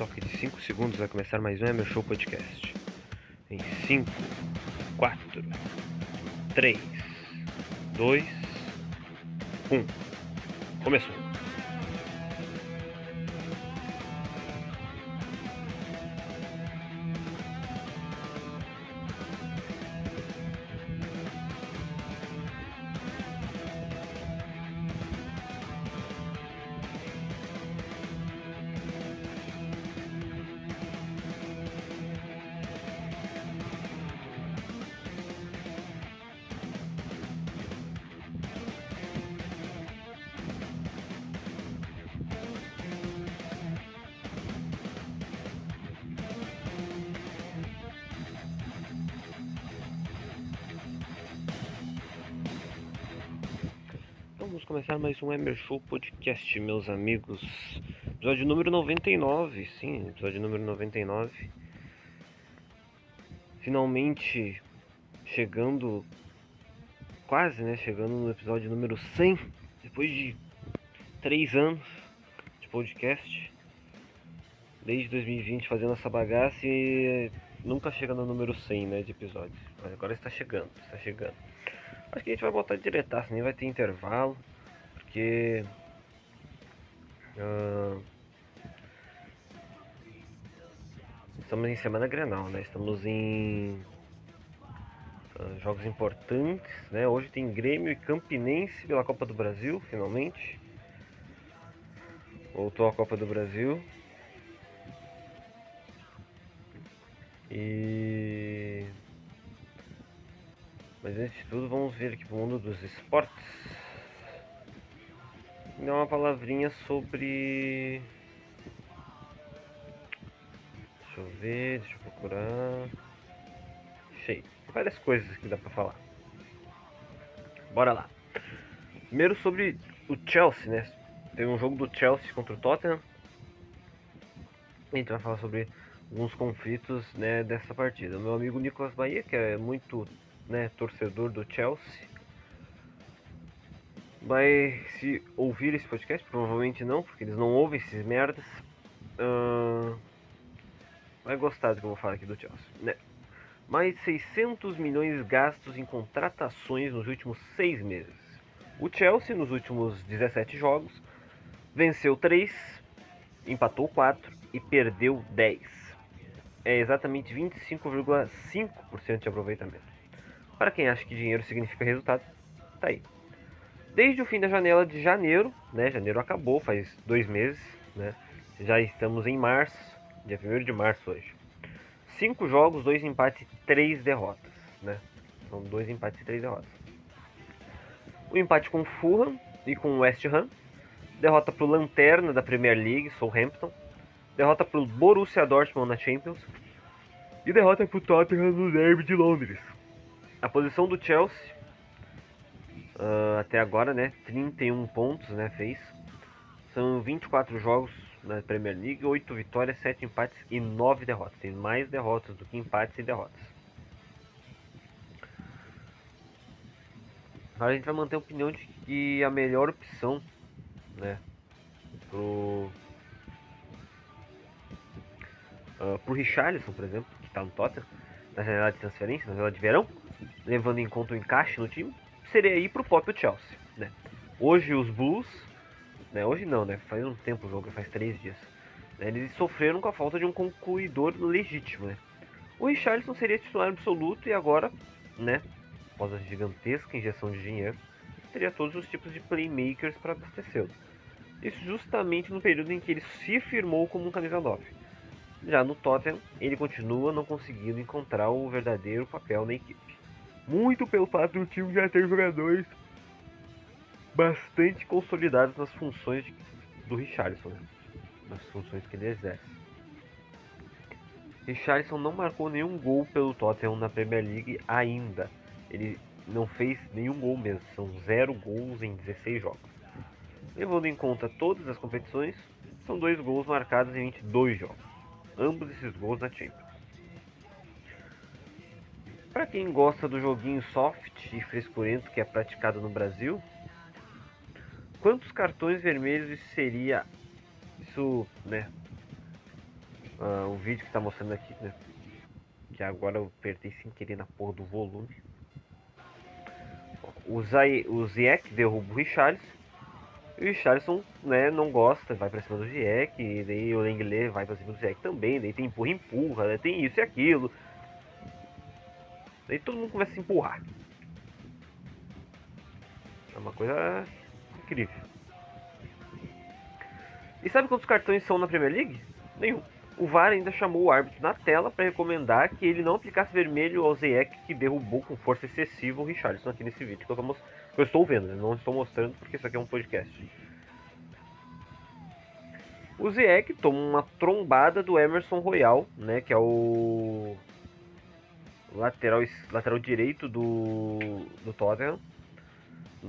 toque de 5 segundos vai começar mais um Emer Show Podcast. Em 5, 4, 3, 2, 1. Começou. Começar mais um Emer Show Podcast, meus amigos. Episódio número 99, sim, episódio número 99. Finalmente chegando, quase, né? Chegando no episódio número 100, depois de 3 anos de podcast. Desde 2020 fazendo essa bagaça e nunca chega no número 100, né? De episódios. Mas agora está chegando, está chegando. Acho que a gente vai botar diretaço, nem vai ter intervalo, porque. Uh, estamos em semana grenal, né? Estamos em uh, jogos importantes, né? Hoje tem Grêmio e Campinense pela Copa do Brasil, finalmente. Voltou a Copa do Brasil. E mas antes de tudo, vamos ver aqui pro mundo dos esportes. Dar uma palavrinha sobre. Deixa eu ver, deixa eu procurar. Cheio. Várias coisas que dá pra falar. Bora lá. Primeiro sobre o Chelsea, né? Tem um jogo do Chelsea contra o Tottenham. A gente vai falar sobre alguns conflitos né, dessa partida. Meu amigo Nicolas Bahia, que é muito né, torcedor do Chelsea, vai se ouvir esse podcast, provavelmente não, porque eles não ouvem esses merdas. Uh, vai gostar do que eu vou falar aqui do Chelsea, né? Mais 600 milhões gastos em contratações nos últimos seis meses. O Chelsea, nos últimos 17 jogos, venceu 3, empatou 4 e perdeu 10. É exatamente 25,5% de aproveitamento. Para quem acha que dinheiro significa resultado, tá aí. Desde o fim da janela de janeiro, né? Janeiro acabou, faz dois meses, né? Já estamos em março, dia 1 de março hoje. Cinco jogos, dois empates e três derrotas, né? São dois empates e três derrotas. O empate com o Fulham e com o West Ham. Derrota para o Lanterna da Premier League, Southampton. Derrota para o Borussia Dortmund na Champions. E derrota para o Tottenham no Derby de Londres. A posição do Chelsea uh, até agora, né? 31 pontos, né? Fez. São 24 jogos na Premier League, 8 vitórias, 7 empates e 9 derrotas. Tem mais derrotas do que empates e derrotas. A gente vai manter a opinião de que a melhor opção, né, pro uh, pro Richarlison, por exemplo, que está no Tottenham, na janela de transferência, na janela de verão, levando em conta o encaixe no time, seria ir pro próprio Chelsea, né? Hoje os Blues, né, hoje não, né, faz um tempo o jogo, faz três dias, né, eles sofreram com a falta de um concluidor legítimo, né? O Richarlison seria titular absoluto e agora, né, após a gigantesca injeção de dinheiro, teria todos os tipos de playmakers para abastecê-lo. Isso justamente no período em que ele se firmou como um camisa 9. Já no Tottenham, ele continua não conseguindo encontrar o verdadeiro papel na equipe. Muito pelo fato do time já ter jogadores bastante consolidados nas funções de, do Richarlison, né? nas funções que ele exerce. Richarlison não marcou nenhum gol pelo Tottenham na Premier League ainda. Ele não fez nenhum gol mesmo, são zero gols em 16 jogos. Levando em conta todas as competições, são dois gols marcados em 22 jogos. Ambos esses gols na Champions. Para quem gosta do joguinho soft e frescurento que é praticado no Brasil, quantos cartões vermelhos isso seria isso, né? uh, o vídeo que tá mostrando aqui, né? Que agora eu apertei sem querer na porra do volume. O, Zay, o Ziek derruba o Richarlison. O Richarlison né, não gosta, vai pra cima do Ziek. E daí o Lenglet vai pra cima do Ziek também. Daí tem empurra, empurra, né, tem isso e aquilo. Daí todo mundo começa a se empurrar. É uma coisa incrível. E sabe quantos cartões são na Premier League? Nenhum. O VAR ainda chamou o árbitro na tela para recomendar que ele não aplicasse vermelho ao Ziyech que derrubou com força excessiva o Richarlison aqui nesse vídeo que eu, tô, que eu estou vendo, né? não estou mostrando porque isso aqui é um podcast. O Ziyech toma uma trombada do Emerson Royal, né, que é o lateral, lateral direito do, do Tottenham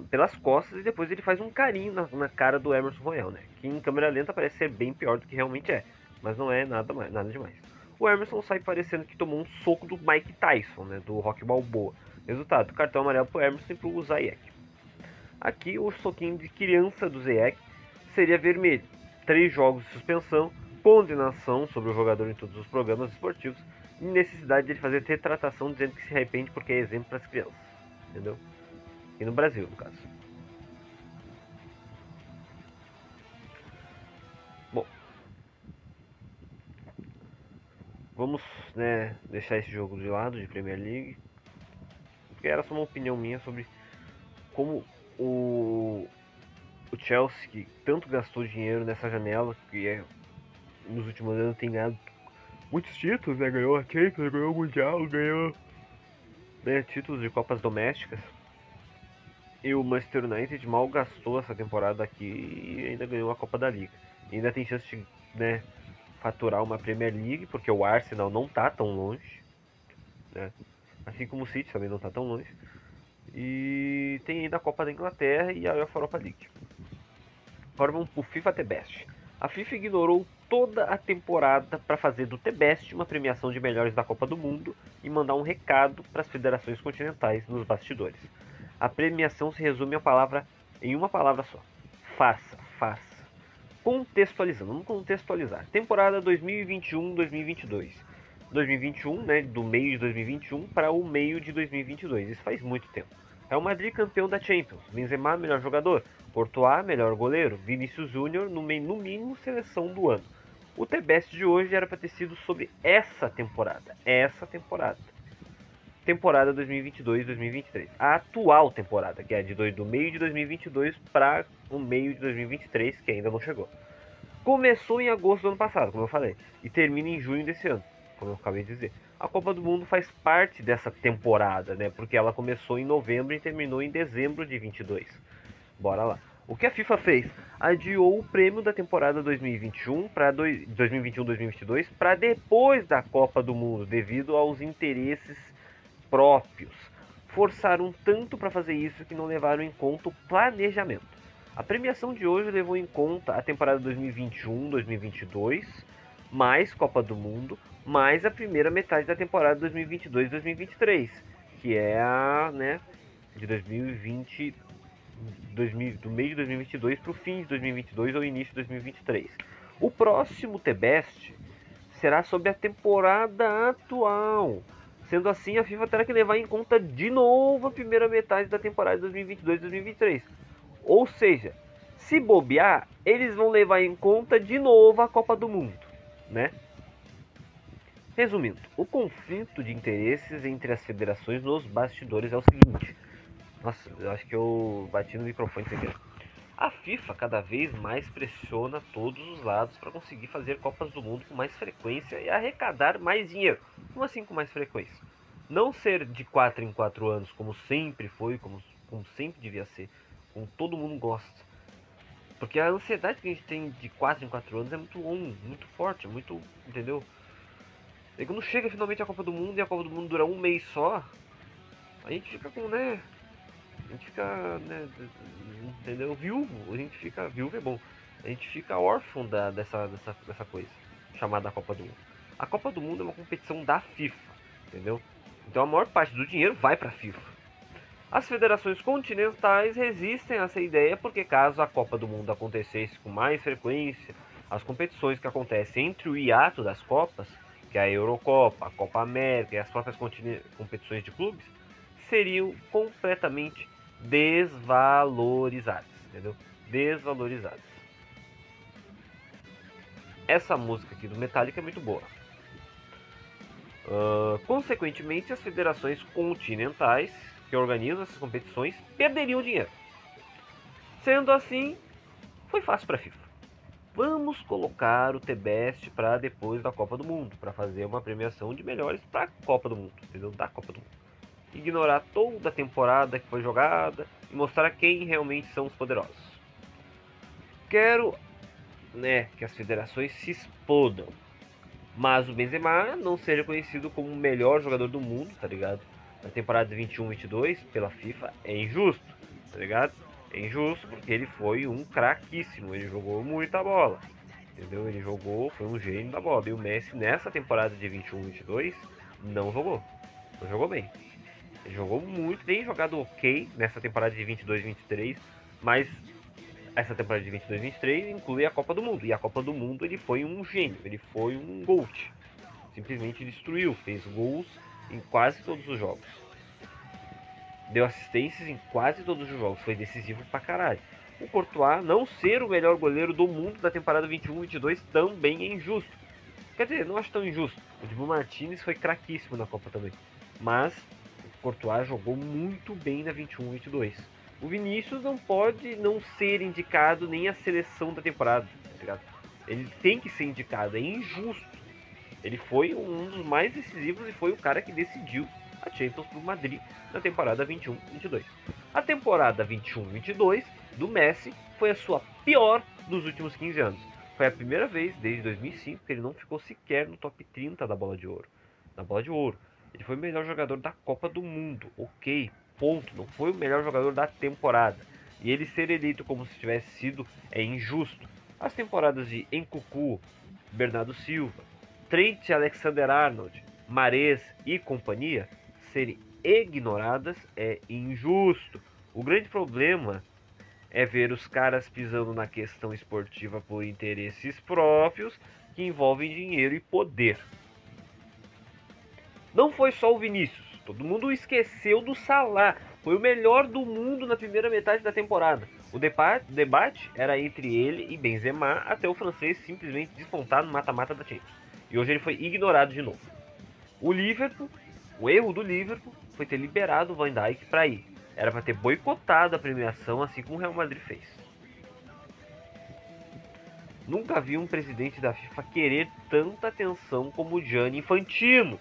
pelas costas e depois ele faz um carinho na, na, cara do Emerson Royal, né? Que em câmera lenta parece ser bem pior do que realmente é, mas não é nada, mais, nada demais. O Emerson sai parecendo que tomou um soco do Mike Tyson, né? Do Rock Balboa. Resultado, cartão amarelo pro Emerson e pro Zayek. Aqui o soquinho de criança do Zayek seria vermelho. Três jogos de suspensão, condenação sobre o jogador em todos os programas esportivos necessidade de ele fazer retratação dizendo que se arrepende porque é exemplo para as crianças. Entendeu? Aqui no Brasil, no caso. Bom. Vamos né, deixar esse jogo de lado de Premier League. Porque era só uma opinião minha sobre como o, o Chelsea, que tanto gastou dinheiro nessa janela, que é, nos últimos anos tem ganhado muitos títulos, né? Ganhou a Champions, ganhou o Mundial, ganhou né, títulos de Copas Domésticas. E o Manchester United mal gastou essa temporada aqui e ainda ganhou a Copa da Liga. E ainda tem chance de né, faturar uma Premier League, porque o Arsenal não está tão longe. Né? Assim como o City também não está tão longe. E tem ainda a Copa da Inglaterra e a UEFA Europa League. Vamos pro FIFA The Best. A FIFA ignorou toda a temporada para fazer do The Best uma premiação de melhores da Copa do Mundo e mandar um recado para as federações continentais nos bastidores. A premiação se resume a palavra em uma palavra só: faça, faça. Contextualizando, vamos contextualizar. Temporada 2021-2022. 2021, né, do meio de 2021 para o meio de 2022. Isso faz muito tempo. É o Madrid campeão da Champions. Benzema, melhor jogador. Courtois, melhor goleiro. Vinícius Júnior, no, no mínimo, seleção do ano. O T-Best de hoje era para ter sido sobre essa temporada. Essa temporada temporada 2022-2023. A atual temporada, que é de do meio de 2022 para o meio de 2023, que ainda não chegou. Começou em agosto do ano passado, como eu falei, e termina em junho desse ano, como eu acabei de dizer. A Copa do Mundo faz parte dessa temporada, né? Porque ela começou em novembro e terminou em dezembro de 22. Bora lá. O que a FIFA fez? Adiou o prêmio da temporada 2021 para 2021-2022 para depois da Copa do Mundo, devido aos interesses próprios. Forçaram tanto para fazer isso que não levaram em conta o planejamento. A premiação de hoje levou em conta a temporada 2021-2022, mais Copa do Mundo, mais a primeira metade da temporada 2022-2023, que é a, né, de 2020 2000, do meio de 2022 para o fim de 2022 ou início de 2023. O próximo T-Best será sobre a temporada atual, Sendo assim, a FIFA terá que levar em conta de novo a primeira metade da temporada 2022-2023. Ou seja, se bobear, eles vão levar em conta de novo a Copa do Mundo, né? Resumindo, o conflito de interesses entre as federações nos bastidores é o seguinte. Nossa, eu acho que eu bati no microfone sem querer. A FIFA cada vez mais pressiona todos os lados para conseguir fazer Copas do Mundo com mais frequência e arrecadar mais dinheiro. Como assim com mais frequência? Não ser de 4 em 4 anos, como sempre foi, como, como sempre devia ser, como todo mundo gosta. Porque a ansiedade que a gente tem de 4 em 4 anos é muito longa, muito forte, muito. Entendeu? E quando chega finalmente a Copa do Mundo e a Copa do Mundo dura um mês só, a gente fica com, né? A gente fica, né, entendeu? Viúvo, a gente fica, viúvo é bom. A gente fica órfão da, dessa, dessa, dessa coisa, chamada Copa do Mundo. A Copa do Mundo é uma competição da FIFA, entendeu? Então a maior parte do dinheiro vai para a FIFA. As federações continentais resistem a essa ideia porque caso a Copa do Mundo acontecesse com mais frequência, as competições que acontecem entre o hiato das Copas, que é a Eurocopa, a Copa América e as próprias competições de clubes, seriam completamente desvalorizadas, entendeu? Desvalorizadas. Essa música aqui do Metallica é muito boa. Uh, consequentemente, as federações continentais que organizam essas competições perderiam dinheiro. Sendo assim, foi fácil para a FIFA. Vamos colocar o T-Best para depois da Copa do Mundo, para fazer uma premiação de melhores para a Copa do Mundo, entendeu? Da Copa do Mundo. Ignorar toda a temporada que foi jogada e mostrar quem realmente são os poderosos. Quero, né, que as federações se explodam, mas o Benzema não seja conhecido como o melhor jogador do mundo, tá ligado? Na temporada 21-22 pela FIFA é injusto, tá ligado? É injusto porque ele foi um craquíssimo, ele jogou muita bola. Entendeu? Ele jogou, foi um gênio da bola. E o Messi nessa temporada de 21-22 não jogou. Não jogou bem. Jogou muito, tem jogado ok nessa temporada de 22-23, mas essa temporada de 22-23 inclui a Copa do Mundo. E a Copa do Mundo ele foi um gênio, ele foi um GOAT. Simplesmente destruiu, fez gols em quase todos os jogos deu assistências em quase todos os jogos, foi decisivo pra caralho. O Courtois não ser o melhor goleiro do mundo da temporada 21-22 também é injusto. Quer dizer, não acho tão injusto. O Dibu Martinez foi craquíssimo na Copa também. Mas Courtois jogou muito bem na 21-22. O Vinícius não pode não ser indicado nem a seleção da temporada, tá Ele tem que ser indicado, é injusto. Ele foi um dos mais decisivos e foi o cara que decidiu a Champions para o Madrid na temporada 21-22. A temporada 21-22 do Messi foi a sua pior dos últimos 15 anos. Foi a primeira vez desde 2005 que ele não ficou sequer no top 30 da Bola de Ouro. Na Bola de Ouro, ele foi o melhor jogador da Copa do Mundo, ok, ponto. Não foi o melhor jogador da temporada. E ele ser eleito como se tivesse sido é injusto. As temporadas de Encucu, Bernardo Silva, Trent Alexander-Arnold, Mares e companhia serem ignoradas é injusto. O grande problema é ver os caras pisando na questão esportiva por interesses próprios que envolvem dinheiro e poder. Não foi só o Vinícius, todo mundo esqueceu do Salah. Foi o melhor do mundo na primeira metade da temporada. O debate era entre ele e Benzema até o francês simplesmente despontar no mata-mata da Champions. E hoje ele foi ignorado de novo. O Liverpool o erro do Liverpool foi ter liberado o Van Dijk para ir. Era para ter boicotado a premiação, assim como o Real Madrid fez. Nunca vi um presidente da FIFA querer tanta atenção como o Gianni Infantino.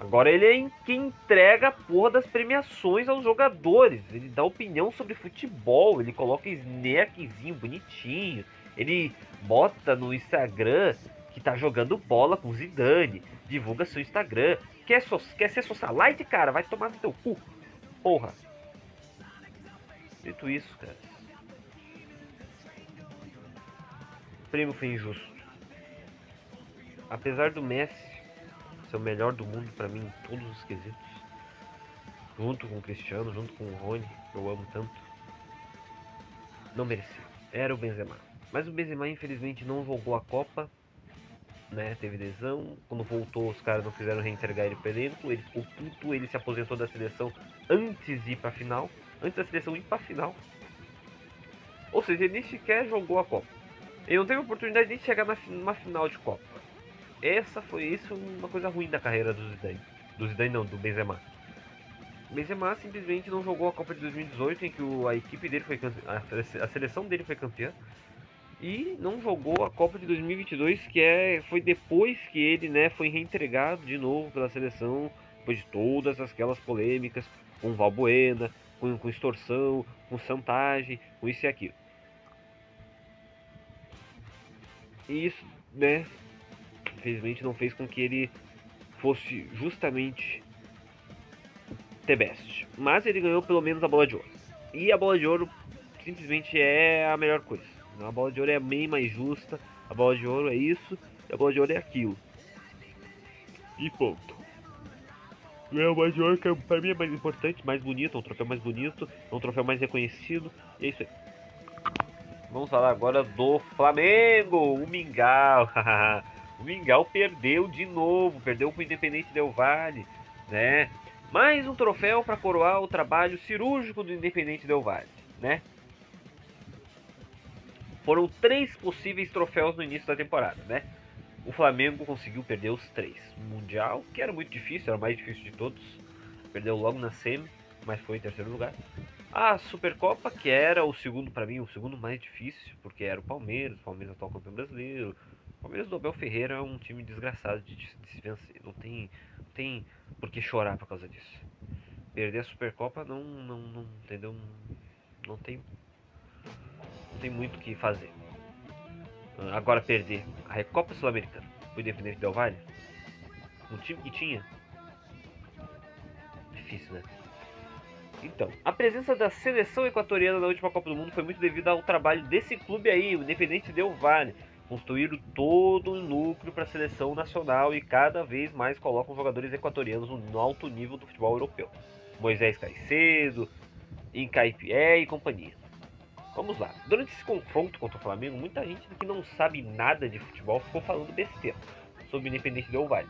Agora ele é quem entrega a porra das premiações aos jogadores. Ele dá opinião sobre futebol, ele coloca snackzinho bonitinho. Ele bota no Instagram que tá jogando bola com Zidane. Divulga seu Instagram. Quer, so, quer ser socialite, cara? Vai tomar no teu cu. Porra. Dito isso, cara. O prêmio foi injusto. Apesar do Messi o melhor do mundo para mim em todos os quesitos, junto com o Cristiano, junto com o Rony, que eu amo tanto, não merecia. Era o Benzema. Mas o Benzema infelizmente não jogou a Copa né? Teve lesão. Quando voltou, os caras não quiseram reintegrar ele pro elenco. Ele ficou puto, ele se aposentou da seleção antes de ir pra final. Antes da seleção ir pra final. Ou seja, ele nem sequer jogou a Copa. Ele não teve oportunidade de chegar numa final de Copa. Essa foi isso uma coisa ruim da carreira do Zidane. Do Zidane não, do Benzema. Benzema simplesmente não jogou a Copa de 2018 em que a equipe dele foi a seleção dele foi campeã e não jogou a Copa de 2022, que é, foi depois que ele né, foi reentregado de novo pela seleção, depois de todas aquelas polêmicas com Valbuena, com, com extorsão, com chantagem, com isso e aquilo. E isso, né, infelizmente não fez com que ele fosse justamente the best. Mas ele ganhou pelo menos a bola de ouro. E a bola de ouro simplesmente é a melhor coisa. A bola de ouro é bem mais justa. A bola de ouro é isso. A bola de ouro é aquilo. E ponto. É bola de ouro que pra mim é mais importante, mais bonito, é um troféu mais bonito, é um troféu mais reconhecido. E é isso aí. Vamos falar agora do Flamengo, o Mingau. o Mingau perdeu de novo, perdeu para o Independente Del Valle, né? Mais um troféu para coroar o trabalho cirúrgico do Independente Del Valle, né? Foram três possíveis troféus no início da temporada, né? O Flamengo conseguiu perder os três. O Mundial, que era muito difícil, era o mais difícil de todos. Perdeu logo na semi, mas foi em terceiro lugar. A Supercopa, que era o segundo para mim, o segundo mais difícil, porque era o Palmeiras, o Palmeiras atual campeão brasileiro. Palmeiras do Abel Ferreira é um time desgraçado de, de se vencer. Não tem, não tem por que chorar por causa disso. Perder a Supercopa não, não, não entendeu? Não, tem, não tem muito o que fazer. Agora perder a Recopa Sul-Americana o Independente Del Valle, um time que tinha, difícil, né? Então, a presença da seleção equatoriana na última Copa do Mundo foi muito devido ao trabalho desse clube aí, o Independente Del Valle. Construíram todo um núcleo para a seleção nacional e cada vez mais colocam jogadores equatorianos no alto nível do futebol europeu. Moisés Caicedo, Incaipié e companhia. Vamos lá. Durante esse confronto contra o Flamengo, muita gente que não sabe nada de futebol ficou falando besteira sobre o Independente Del Valle.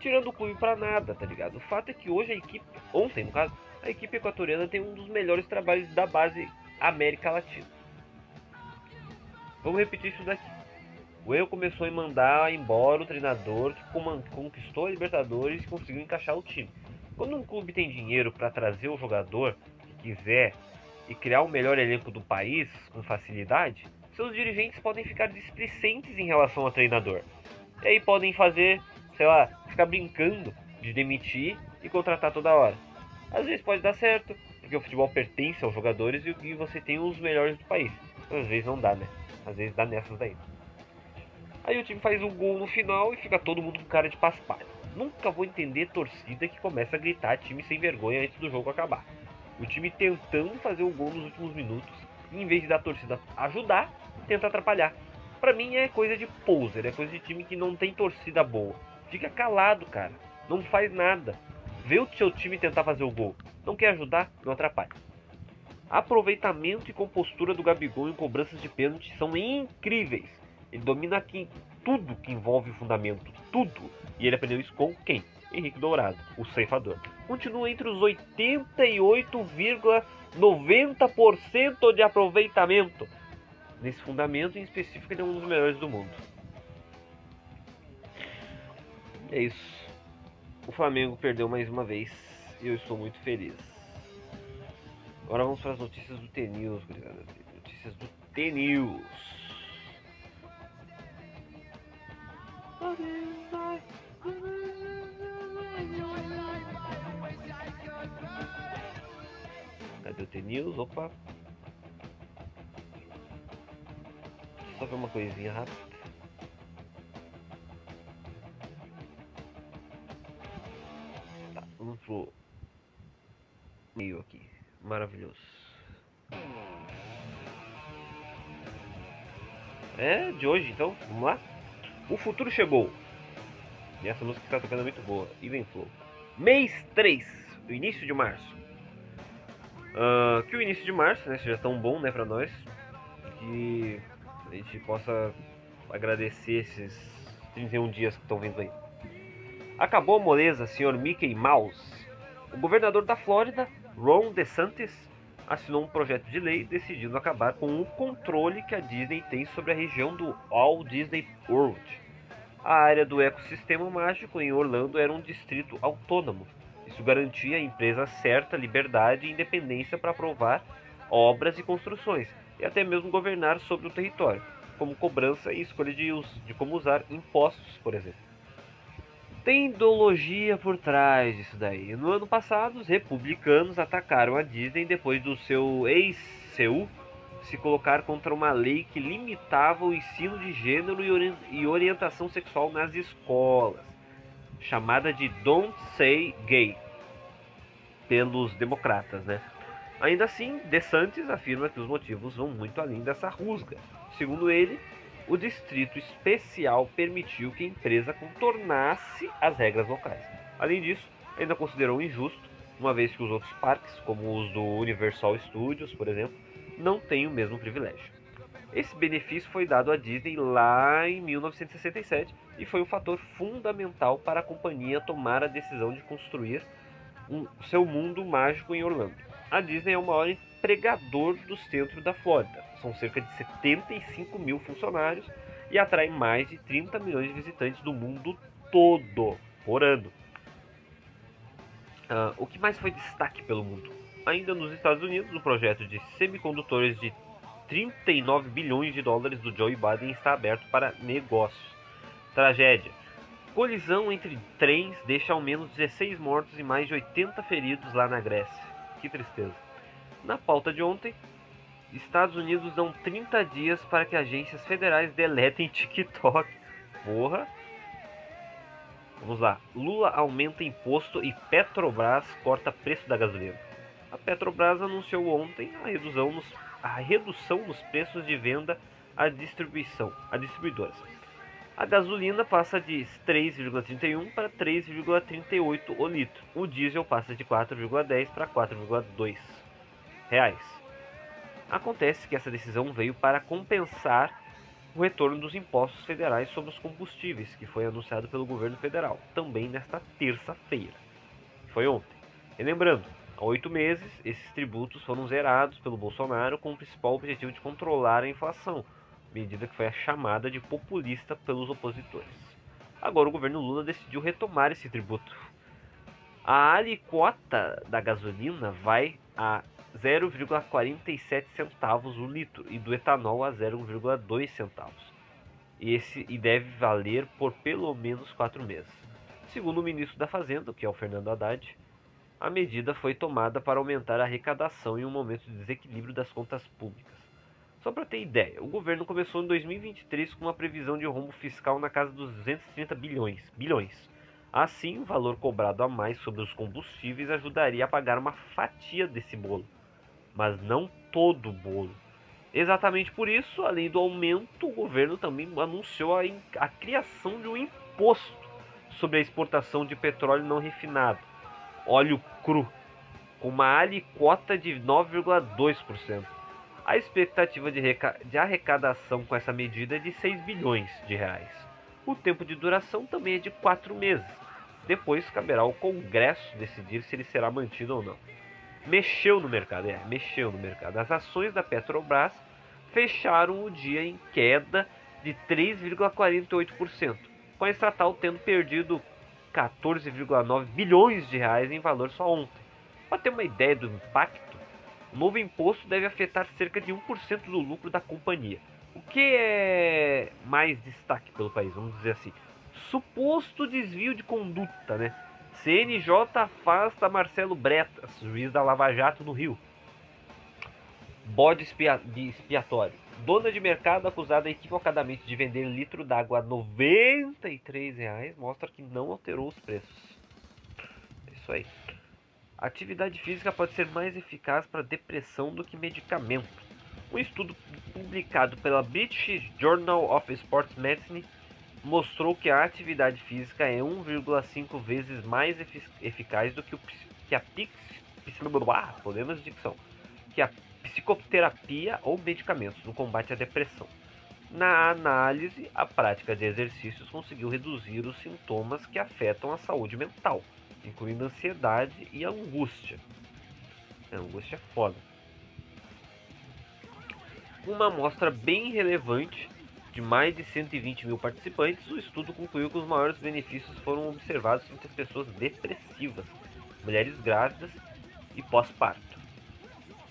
Tirando o clube para nada, tá ligado? O fato é que hoje a equipe, ontem no caso, a equipe equatoriana tem um dos melhores trabalhos da base América Latina. Vamos repetir isso daqui. O erro começou em mandar embora o treinador que conquistou a Libertadores e conseguiu encaixar o time. Quando um clube tem dinheiro para trazer o jogador que quiser e criar o melhor elenco do país com facilidade, seus dirigentes podem ficar displicentes em relação ao treinador. E aí podem fazer, sei lá, ficar brincando de demitir e contratar toda hora. Às vezes pode dar certo, porque o futebol pertence aos jogadores e você tem os melhores do país. Às vezes não dá, né? Às vezes dá nessas daí. Aí o time faz um gol no final e fica todo mundo com cara de paspalho. Nunca vou entender torcida que começa a gritar time sem vergonha antes do jogo acabar. O time tentando fazer o gol nos últimos minutos, em vez de dar a torcida ajudar, tenta atrapalhar. Para mim é coisa de poser, é coisa de time que não tem torcida boa. Fica calado, cara. Não faz nada. Vê o seu time tentar fazer o gol. Não quer ajudar? Não atrapalha. Aproveitamento e compostura do Gabigol em cobranças de pênalti são incríveis. Ele domina aqui tudo que envolve o fundamento, tudo. E ele aprendeu isso com quem? Henrique Dourado, o ceifador. Continua entre os 88,90% de aproveitamento. Nesse fundamento em específico, ele é um dos melhores do mundo. É isso. O Flamengo perdeu mais uma vez e eu estou muito feliz. Agora vamos para as notícias do T-News, Notícias do T-News. Cadê o T-News? Opa! Só ver uma coisinha rápida. Vamos pro meio aqui. Maravilhoso. É de hoje então, vamos lá? O futuro chegou. E essa música está tocando é muito boa. Even Flow. Mês 3, o início de março. Uh, que o início de março né, seja tão bom né, para nós. Que a gente possa agradecer esses 31 dias que estão vindo aí. Acabou a moleza, Sr. Mickey Mouse. O governador da Flórida, Ron DeSantis, assinou um projeto de lei decidindo acabar com o controle que a Disney tem sobre a região do Walt Disney World. A área do ecossistema mágico em Orlando era um distrito autônomo. Isso garantia à empresa certa liberdade e independência para aprovar obras e construções, e até mesmo governar sobre o território, como cobrança e escolha de, de como usar impostos, por exemplo tem ideologia por trás disso daí. No ano passado, os republicanos atacaram a Disney depois do seu ex-seu se colocar contra uma lei que limitava o ensino de gênero e orientação sexual nas escolas, chamada de Don't Say Gay, pelos democratas, né? Ainda assim, DeSantis afirma que os motivos vão muito além dessa rusga. Segundo ele, o Distrito Especial permitiu que a empresa contornasse as regras locais. Além disso, ainda considerou injusto, uma vez que os outros parques, como os do Universal Studios, por exemplo, não têm o mesmo privilégio. Esse benefício foi dado à Disney lá em 1967 e foi um fator fundamental para a companhia tomar a decisão de construir um, seu mundo mágico em Orlando. A Disney é o maior empregador do centro da Flórida. São cerca de 75 mil funcionários e atrai mais de 30 milhões de visitantes do mundo todo por ano. Uh, o que mais foi destaque pelo mundo? Ainda nos Estados Unidos, o projeto de semicondutores de 39 bilhões de dólares do Joe Biden está aberto para negócios. Tragédia. Colisão entre trens deixa ao menos 16 mortos e mais de 80 feridos lá na Grécia. Que tristeza. Na pauta de ontem, Estados Unidos dão 30 dias para que agências federais deletem TikTok. Porra. Vamos lá. Lula aumenta imposto e Petrobras corta preço da gasolina. A Petrobras anunciou ontem a redução nos, a redução nos preços de venda à distribuição, a distribuidoras. A gasolina passa de 3,31 para 3,38 o litro. O diesel passa de 4,10 para 4,2 reais. Acontece que essa decisão veio para compensar o retorno dos impostos federais sobre os combustíveis, que foi anunciado pelo governo federal, também nesta terça-feira. Foi ontem. E lembrando, há oito meses, esses tributos foram zerados pelo Bolsonaro com o principal objetivo de controlar a inflação, medida que foi chamada de populista pelos opositores. Agora o governo Lula decidiu retomar esse tributo. A alíquota da gasolina vai a 0,47 centavos o litro e do etanol a 0,2 centavos. Esse e deve valer por pelo menos quatro meses. Segundo o ministro da Fazenda, que é o Fernando Haddad, a medida foi tomada para aumentar a arrecadação em um momento de desequilíbrio das contas públicas. Só para ter ideia, o governo começou em 2023 com uma previsão de rombo fiscal na casa dos 230 bilhões, bilhões Assim, o valor cobrado a mais sobre os combustíveis ajudaria a pagar uma fatia desse bolo, mas não todo o bolo. Exatamente por isso, além do aumento, o governo também anunciou a, a criação de um imposto sobre a exportação de petróleo não refinado, óleo cru, com uma alíquota de 9,2%. A expectativa de, de arrecadação com essa medida é de 6 bilhões de reais. O tempo de duração também é de quatro meses. Depois caberá ao Congresso decidir se ele será mantido ou não. Mexeu no mercado, é, mexeu no mercado. As ações da Petrobras fecharam o dia em queda de 3,48%, com a estatal tendo perdido 14,9 bilhões de reais em valor só ontem. Para ter uma ideia do impacto, o novo imposto deve afetar cerca de 1% do lucro da companhia. O que é mais destaque pelo país, vamos dizer assim? Suposto desvio de conduta, né? CNJ afasta Marcelo Bretas, juiz da Lava Jato no Rio. Bode expiatório. Dona de mercado acusada equivocadamente de vender litro d'água a R$ 93,00 mostra que não alterou os preços. É isso aí. atividade física pode ser mais eficaz para depressão do que medicamento. Um estudo publicado pela British Journal of Sports Medicine mostrou que a atividade física é 1,5 vezes mais eficaz do que, o, que a pix, dicção, que a psicoterapia ou medicamentos no combate à depressão. Na análise, a prática de exercícios conseguiu reduzir os sintomas que afetam a saúde mental, incluindo ansiedade e angústia. A angústia é foda uma amostra bem relevante de mais de 120 mil participantes, o estudo concluiu que os maiores benefícios foram observados entre as pessoas depressivas, mulheres grávidas e pós-parto.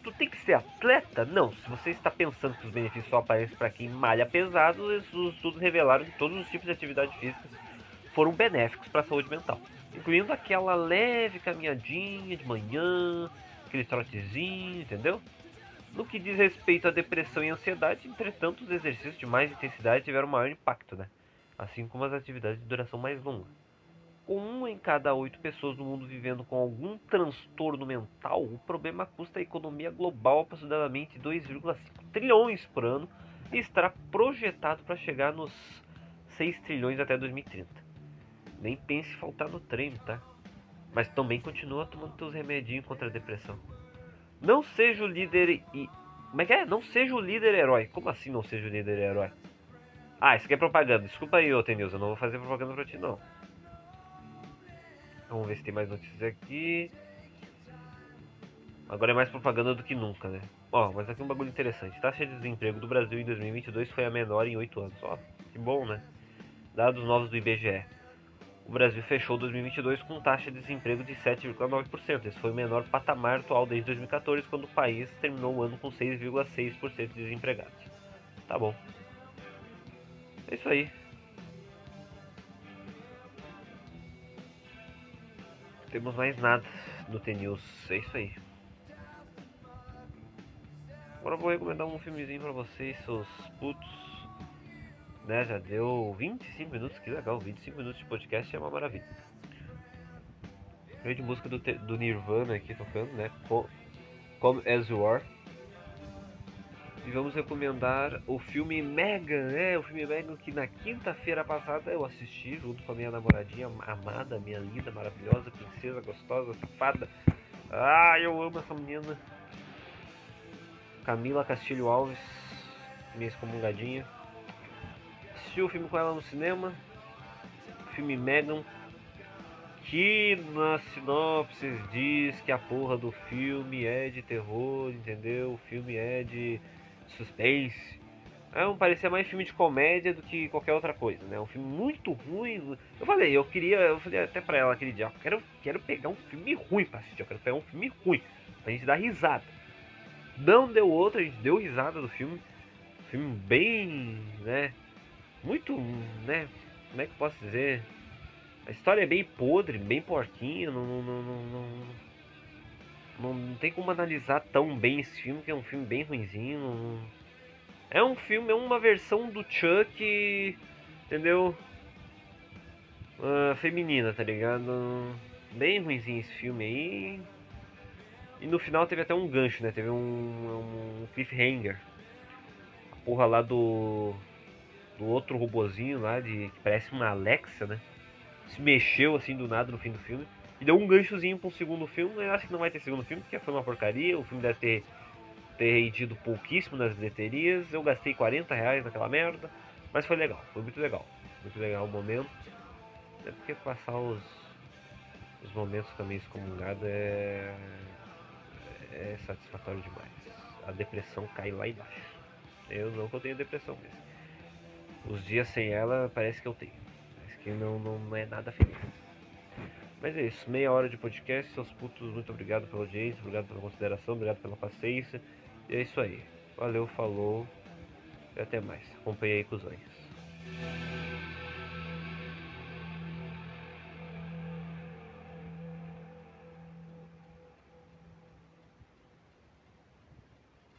Tu tem que ser atleta? Não. Se você está pensando que os benefícios só aparecem para quem malha pesado, os estudos revelaram que todos os tipos de atividade física foram benéficos para a saúde mental, incluindo aquela leve caminhadinha de manhã, aquele trotezinho, entendeu? No que diz respeito à depressão e ansiedade, entretanto, os exercícios de mais intensidade tiveram maior impacto, né? assim como as atividades de duração mais longa. Com um em cada oito pessoas no mundo vivendo com algum transtorno mental, o problema custa à economia global aproximadamente 2,5 trilhões por ano e estará projetado para chegar nos 6 trilhões até 2030. Nem pense em faltar no treino, tá? Mas também continua tomando seus remedinhos contra a depressão. Não seja o líder Como é que é? Não seja o líder herói. Como assim não seja o líder herói? Ah, isso aqui é propaganda. Desculpa aí, ô Tenils, eu não vou fazer propaganda pra ti, não. Vamos ver se tem mais notícias aqui. Agora é mais propaganda do que nunca, né? Ó, mas aqui um bagulho interessante. Taxa de desemprego do Brasil em 2022 foi a menor em 8 anos. Ó, que bom, né? Dados novos do IBGE. O Brasil fechou 2022 com taxa de desemprego de 7,9%. Esse foi o menor patamar atual desde 2014, quando o país terminou o ano com 6,6% de desempregados. Tá bom. É isso aí. Temos mais nada no T-News. É isso aí. Agora eu vou recomendar um filmezinho pra vocês, seus putos. Né, já deu 25 minutos, que legal, 25 minutos de podcast é uma maravilha. Grande música do, do Nirvana aqui tocando, né? Come As You Are. E vamos recomendar o filme Megan, né? O filme Megan que na quinta-feira passada eu assisti junto com a minha namoradinha amada, minha linda, maravilhosa, princesa, gostosa, safada. Ah, eu amo essa menina. Camila Castilho Alves, minha excomungadinha. Assisti o filme com ela no cinema. Filme Megan. Que na sinopse diz que a porra do filme é de terror, entendeu? O filme é de suspense. É um parecia mais filme de comédia do que qualquer outra coisa, né? Um filme muito ruim. Eu falei, eu queria, eu falei até pra ela aquele dia, eu quero, quero pegar um filme ruim pra assistir, eu quero pegar um filme ruim pra gente dar risada. Não deu outra, a gente deu risada do filme. Filme bem, né? Muito, né? Como é que eu posso dizer? A história é bem podre, bem porquinha, não, não, não, não, não, tem como analisar tão bem esse filme, que é um filme bem ruinzinho. É um filme, é uma versão do Chuck, entendeu? Uh, feminina, tá ligado? Bem ruimzinho esse filme aí. E no final teve até um gancho, né? Teve um, um cliffhanger. A porra lá do. Do outro robozinho lá, de, que parece uma Alexa, né? Se mexeu assim do nada no fim do filme. E deu um ganchozinho para segundo filme. Eu acho que não vai ter segundo filme, porque foi uma porcaria. O filme deve ter, ter rendido pouquíssimo nas bilheterias. Eu gastei 40 reais naquela merda. Mas foi legal, foi muito legal. Muito legal o momento. É porque passar os, os momentos também excomungado é é satisfatório demais. A depressão cai lá embaixo. Eu não que eu tenho depressão mas os dias sem ela parece que eu tenho. Parece que não, não é nada feliz. Mas é isso, meia hora de podcast, seus putos, muito obrigado pela audiência, obrigado pela consideração, obrigado pela paciência. E é isso aí. Valeu, falou e até mais. Acompanhe aí os anjos.